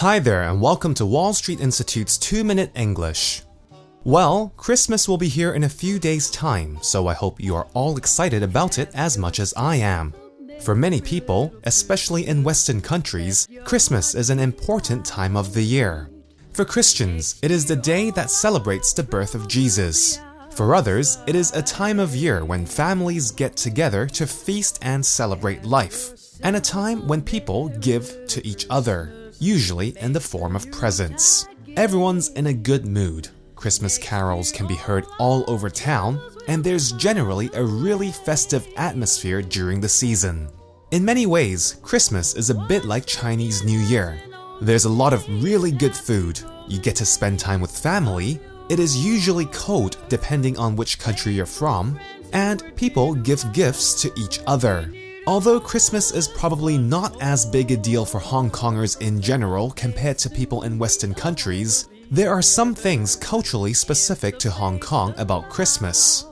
Hi there, and welcome to Wall Street Institute's 2 Minute English. Well, Christmas will be here in a few days' time, so I hope you are all excited about it as much as I am. For many people, especially in Western countries, Christmas is an important time of the year. For Christians, it is the day that celebrates the birth of Jesus. For others, it is a time of year when families get together to feast and celebrate life, and a time when people give to each other, usually in the form of presents. Everyone's in a good mood. Christmas carols can be heard all over town, and there's generally a really festive atmosphere during the season. In many ways, Christmas is a bit like Chinese New Year. There's a lot of really good food, you get to spend time with family, it is usually cold depending on which country you're from, and people give gifts to each other. Although Christmas is probably not as big a deal for Hong Kongers in general compared to people in Western countries, there are some things culturally specific to Hong Kong about Christmas.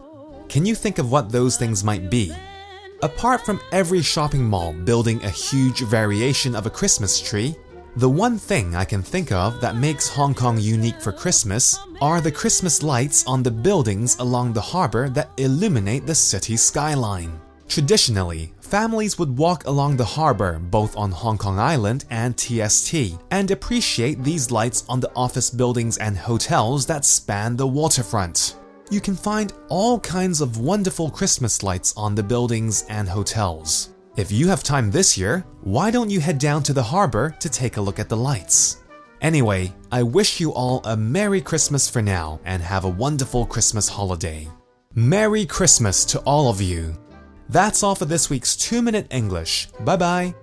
Can you think of what those things might be? Apart from every shopping mall building a huge variation of a Christmas tree, the one thing I can think of that makes Hong Kong unique for Christmas are the Christmas lights on the buildings along the harbor that illuminate the city skyline. Traditionally, families would walk along the harbor both on Hong Kong Island and TST and appreciate these lights on the office buildings and hotels that span the waterfront. You can find all kinds of wonderful Christmas lights on the buildings and hotels. If you have time this year, why don't you head down to the harbor to take a look at the lights? Anyway, I wish you all a Merry Christmas for now and have a wonderful Christmas holiday. Merry Christmas to all of you. That's all for this week's 2 Minute English. Bye bye.